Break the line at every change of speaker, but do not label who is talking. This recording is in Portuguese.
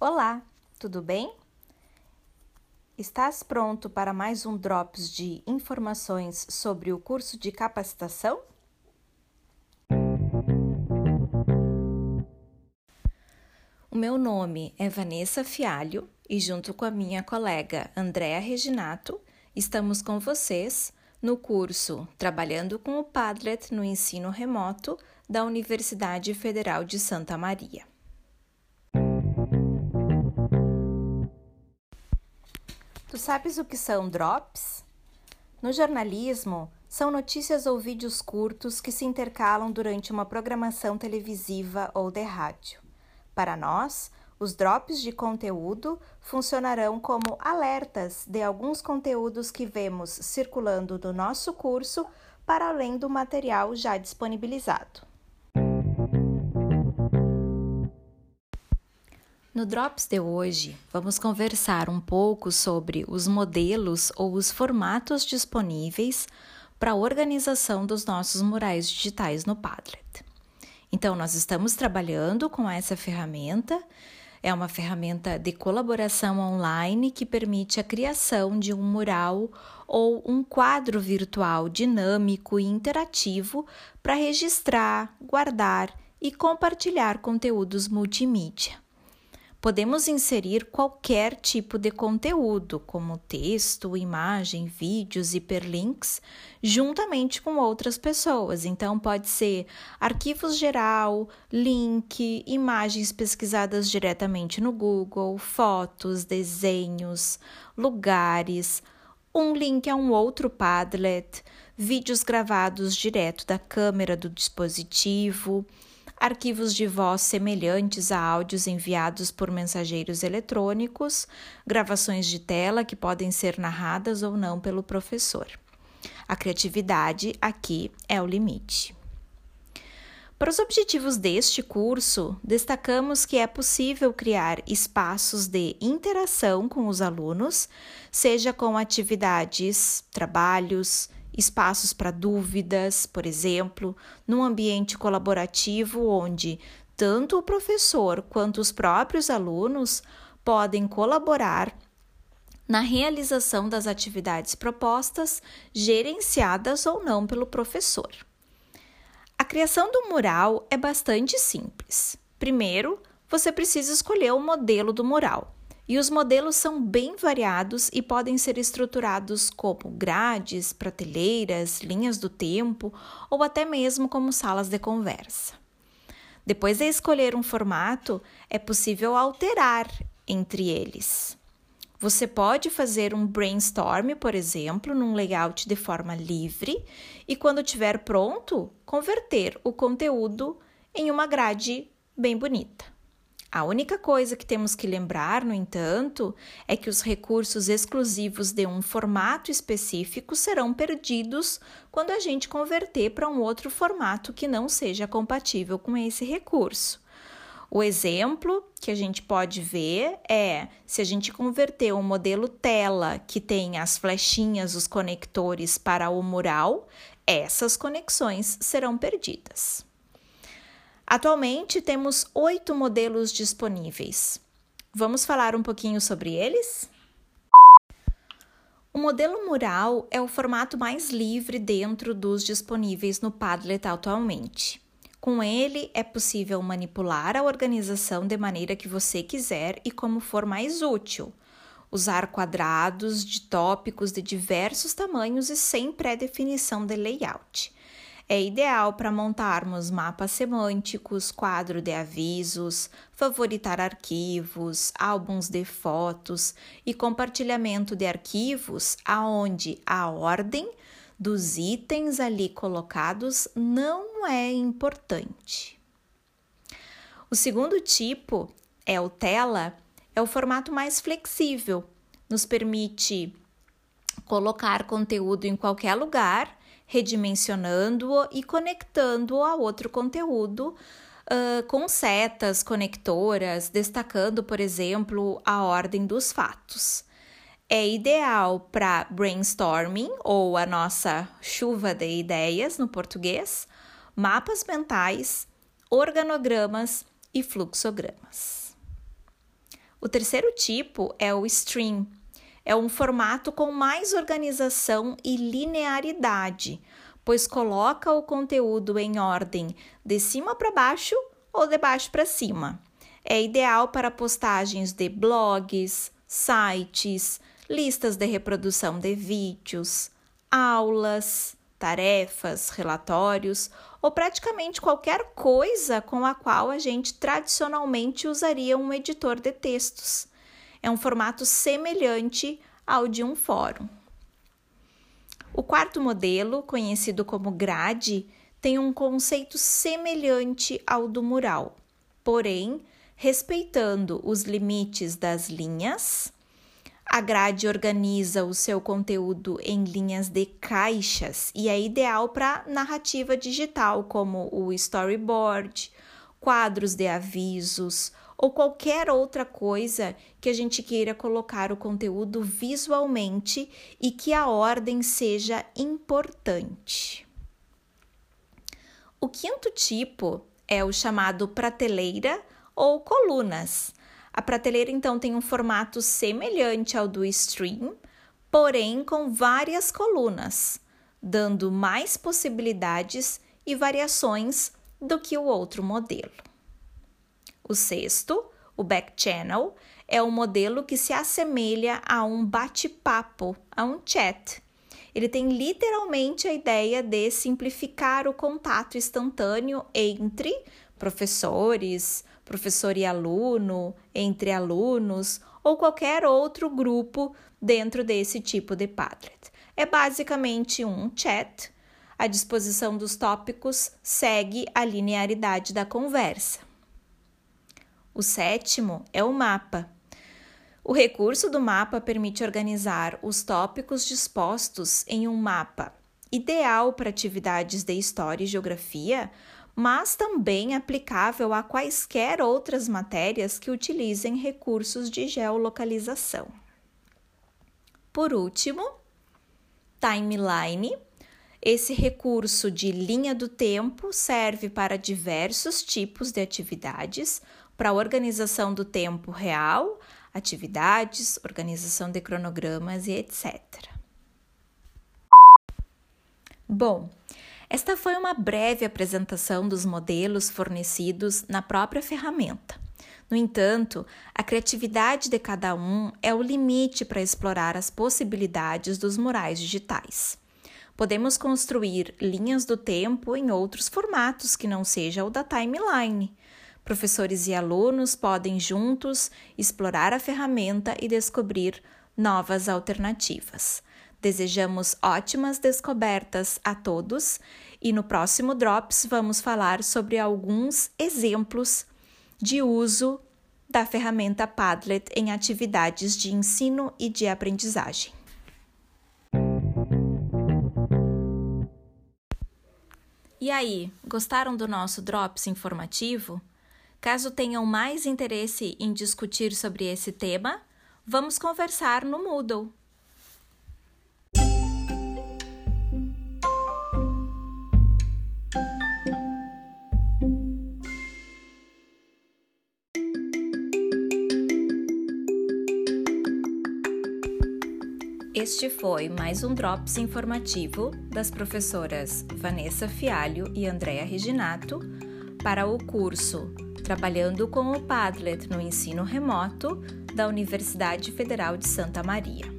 Olá, tudo bem? Estás pronto para mais um Drops de informações sobre o curso de capacitação? O meu nome é Vanessa Fialho e, junto com a minha colega Andréa Reginato, estamos com vocês no curso Trabalhando com o Padlet no Ensino Remoto da Universidade Federal de Santa Maria. Sabes o que são drops? No jornalismo, são notícias ou vídeos curtos que se intercalam durante uma programação televisiva ou de rádio. Para nós, os drops de conteúdo funcionarão como alertas de alguns conteúdos que vemos circulando no nosso curso para além do material já disponibilizado. No Drops de hoje, vamos conversar um pouco sobre os modelos ou os formatos disponíveis para a organização dos nossos murais digitais no Padlet. Então, nós estamos trabalhando com essa ferramenta é uma ferramenta de colaboração online que permite a criação de um mural ou um quadro virtual dinâmico e interativo para registrar, guardar e compartilhar conteúdos multimídia. Podemos inserir qualquer tipo de conteúdo, como texto, imagem, vídeos, hiperlinks, juntamente com outras pessoas. Então, pode ser arquivos geral, link, imagens pesquisadas diretamente no Google, fotos, desenhos, lugares, um link a um outro Padlet, vídeos gravados direto da câmera do dispositivo arquivos de voz semelhantes a áudios enviados por mensageiros eletrônicos, gravações de tela que podem ser narradas ou não pelo professor. A criatividade aqui é o limite. Para os objetivos deste curso, destacamos que é possível criar espaços de interação com os alunos, seja com atividades, trabalhos, espaços para dúvidas, por exemplo, num ambiente colaborativo onde tanto o professor quanto os próprios alunos podem colaborar na realização das atividades propostas, gerenciadas ou não pelo professor. A criação do mural é bastante simples. Primeiro, você precisa escolher o modelo do mural. E os modelos são bem variados e podem ser estruturados como grades, prateleiras, linhas do tempo ou até mesmo como salas de conversa. Depois de escolher um formato, é possível alterar entre eles. Você pode fazer um brainstorm, por exemplo, num layout de forma livre e, quando estiver pronto, converter o conteúdo em uma grade bem bonita. A única coisa que temos que lembrar, no entanto, é que os recursos exclusivos de um formato específico serão perdidos quando a gente converter para um outro formato que não seja compatível com esse recurso. O exemplo que a gente pode ver é se a gente converter um modelo tela que tem as flechinhas, os conectores para o mural, essas conexões serão perdidas. Atualmente temos oito modelos disponíveis. Vamos falar um pouquinho sobre eles? O modelo mural é o formato mais livre dentro dos disponíveis no Padlet atualmente. Com ele, é possível manipular a organização de maneira que você quiser e como for mais útil. Usar quadrados de tópicos de diversos tamanhos e sem pré-definição de layout é ideal para montarmos mapas semânticos, quadro de avisos, favoritar arquivos, álbuns de fotos e compartilhamento de arquivos aonde a ordem dos itens ali colocados não é importante. O segundo tipo é o tela, é o formato mais flexível, nos permite colocar conteúdo em qualquer lugar redimensionando-o e conectando-o a outro conteúdo uh, com setas conectoras, destacando, por exemplo, a ordem dos fatos. É ideal para brainstorming ou a nossa chuva de ideias no português, mapas mentais, organogramas e fluxogramas. O terceiro tipo é o stream. É um formato com mais organização e linearidade, pois coloca o conteúdo em ordem de cima para baixo ou de baixo para cima. É ideal para postagens de blogs, sites, listas de reprodução de vídeos, aulas, tarefas, relatórios ou praticamente qualquer coisa com a qual a gente tradicionalmente usaria um editor de textos. É um formato semelhante ao de um fórum. O quarto modelo, conhecido como grade, tem um conceito semelhante ao do mural, porém respeitando os limites das linhas. A grade organiza o seu conteúdo em linhas de caixas e é ideal para narrativa digital, como o storyboard, quadros de avisos ou qualquer outra coisa que a gente queira colocar o conteúdo visualmente e que a ordem seja importante. O quinto tipo é o chamado prateleira ou colunas. A prateleira então tem um formato semelhante ao do stream, porém com várias colunas, dando mais possibilidades e variações do que o outro modelo. O sexto, o back channel, é um modelo que se assemelha a um bate-papo, a um chat. Ele tem literalmente a ideia de simplificar o contato instantâneo entre professores, professor e aluno, entre alunos ou qualquer outro grupo dentro desse tipo de Padlet. É basicamente um chat. A disposição dos tópicos segue a linearidade da conversa. O sétimo é o mapa. O recurso do mapa permite organizar os tópicos dispostos em um mapa, ideal para atividades de história e geografia, mas também aplicável a quaisquer outras matérias que utilizem recursos de geolocalização. Por último, timeline. Esse recurso de linha do tempo serve para diversos tipos de atividades, para a organização do tempo real, atividades, organização de cronogramas e etc. Bom, esta foi uma breve apresentação dos modelos fornecidos na própria ferramenta. No entanto, a criatividade de cada um é o limite para explorar as possibilidades dos murais digitais. Podemos construir linhas do tempo em outros formatos que não seja o da timeline, Professores e alunos podem juntos explorar a ferramenta e descobrir novas alternativas. Desejamos ótimas descobertas a todos e no próximo Drops vamos falar sobre alguns exemplos de uso da ferramenta Padlet em atividades de ensino e de aprendizagem. E aí, gostaram do nosso Drops informativo? Caso tenham mais interesse em discutir sobre esse tema, vamos conversar no Moodle. Este foi mais um Drops informativo das professoras Vanessa Fialho e Andréa Reginato para o curso trabalhando com o Padlet no ensino remoto da Universidade Federal de Santa Maria.